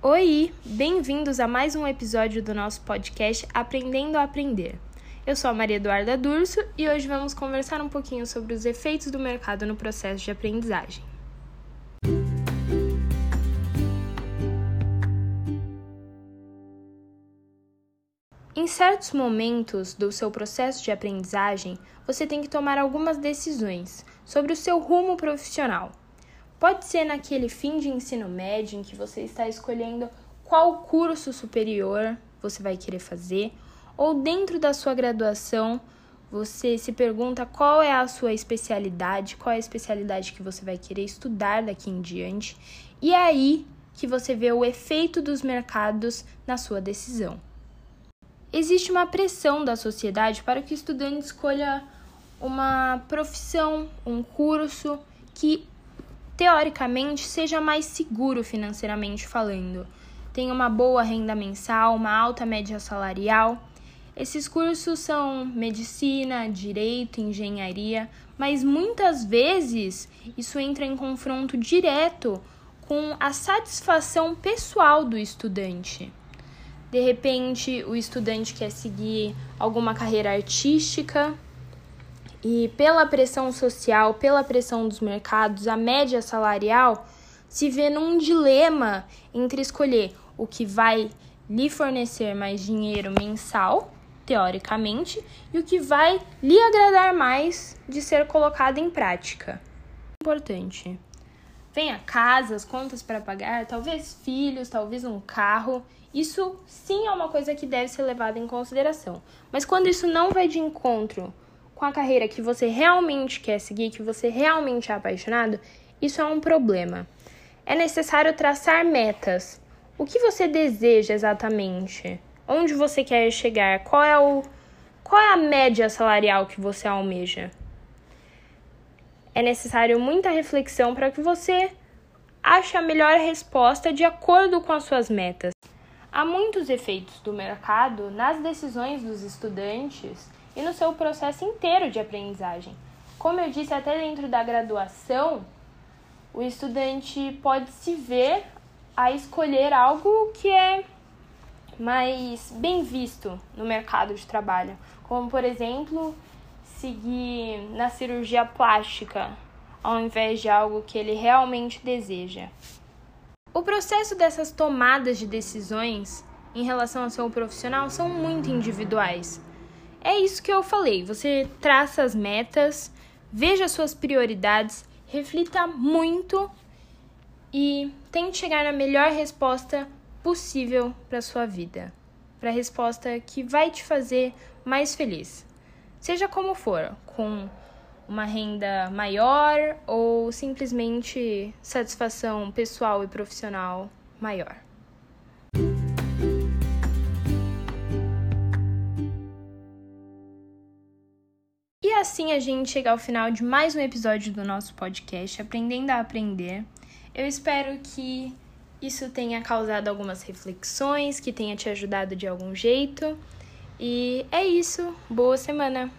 Oi, bem-vindos a mais um episódio do nosso podcast Aprendendo a Aprender. Eu sou a Maria Eduarda Durso e hoje vamos conversar um pouquinho sobre os efeitos do mercado no processo de aprendizagem. Em certos momentos do seu processo de aprendizagem, você tem que tomar algumas decisões sobre o seu rumo profissional. Pode ser naquele fim de ensino médio em que você está escolhendo qual curso superior você vai querer fazer, ou dentro da sua graduação, você se pergunta qual é a sua especialidade, qual é a especialidade que você vai querer estudar daqui em diante, e é aí que você vê o efeito dos mercados na sua decisão. Existe uma pressão da sociedade para que o estudante escolha uma profissão, um curso que teoricamente, seja mais seguro financeiramente falando. Tenha uma boa renda mensal, uma alta média salarial. Esses cursos são medicina, direito, engenharia, mas muitas vezes isso entra em confronto direto com a satisfação pessoal do estudante. De repente, o estudante quer seguir alguma carreira artística, e pela pressão social, pela pressão dos mercados, a média salarial se vê num dilema entre escolher o que vai lhe fornecer mais dinheiro mensal, teoricamente, e o que vai lhe agradar mais de ser colocado em prática. Importante. Venha casas, contas para pagar, talvez filhos, talvez um carro. Isso sim é uma coisa que deve ser levada em consideração. Mas quando isso não vai de encontro com a carreira que você realmente quer seguir, que você realmente é apaixonado, isso é um problema. É necessário traçar metas. O que você deseja exatamente? Onde você quer chegar? Qual é o qual é a média salarial que você almeja? É necessário muita reflexão para que você ache a melhor resposta de acordo com as suas metas. Há muitos efeitos do mercado nas decisões dos estudantes e no seu processo inteiro de aprendizagem. Como eu disse, até dentro da graduação, o estudante pode se ver a escolher algo que é mais bem visto no mercado de trabalho, como por exemplo, seguir na cirurgia plástica ao invés de algo que ele realmente deseja. O processo dessas tomadas de decisões em relação ao seu profissional são muito individuais. É isso que eu falei. Você traça as metas, veja suas prioridades, reflita muito e tente chegar na melhor resposta possível para sua vida, para a resposta que vai te fazer mais feliz. Seja como for, com uma renda maior ou simplesmente satisfação pessoal e profissional maior. Assim a gente chega ao final de mais um episódio do nosso podcast Aprendendo a Aprender. Eu espero que isso tenha causado algumas reflexões, que tenha te ajudado de algum jeito. E é isso. Boa semana!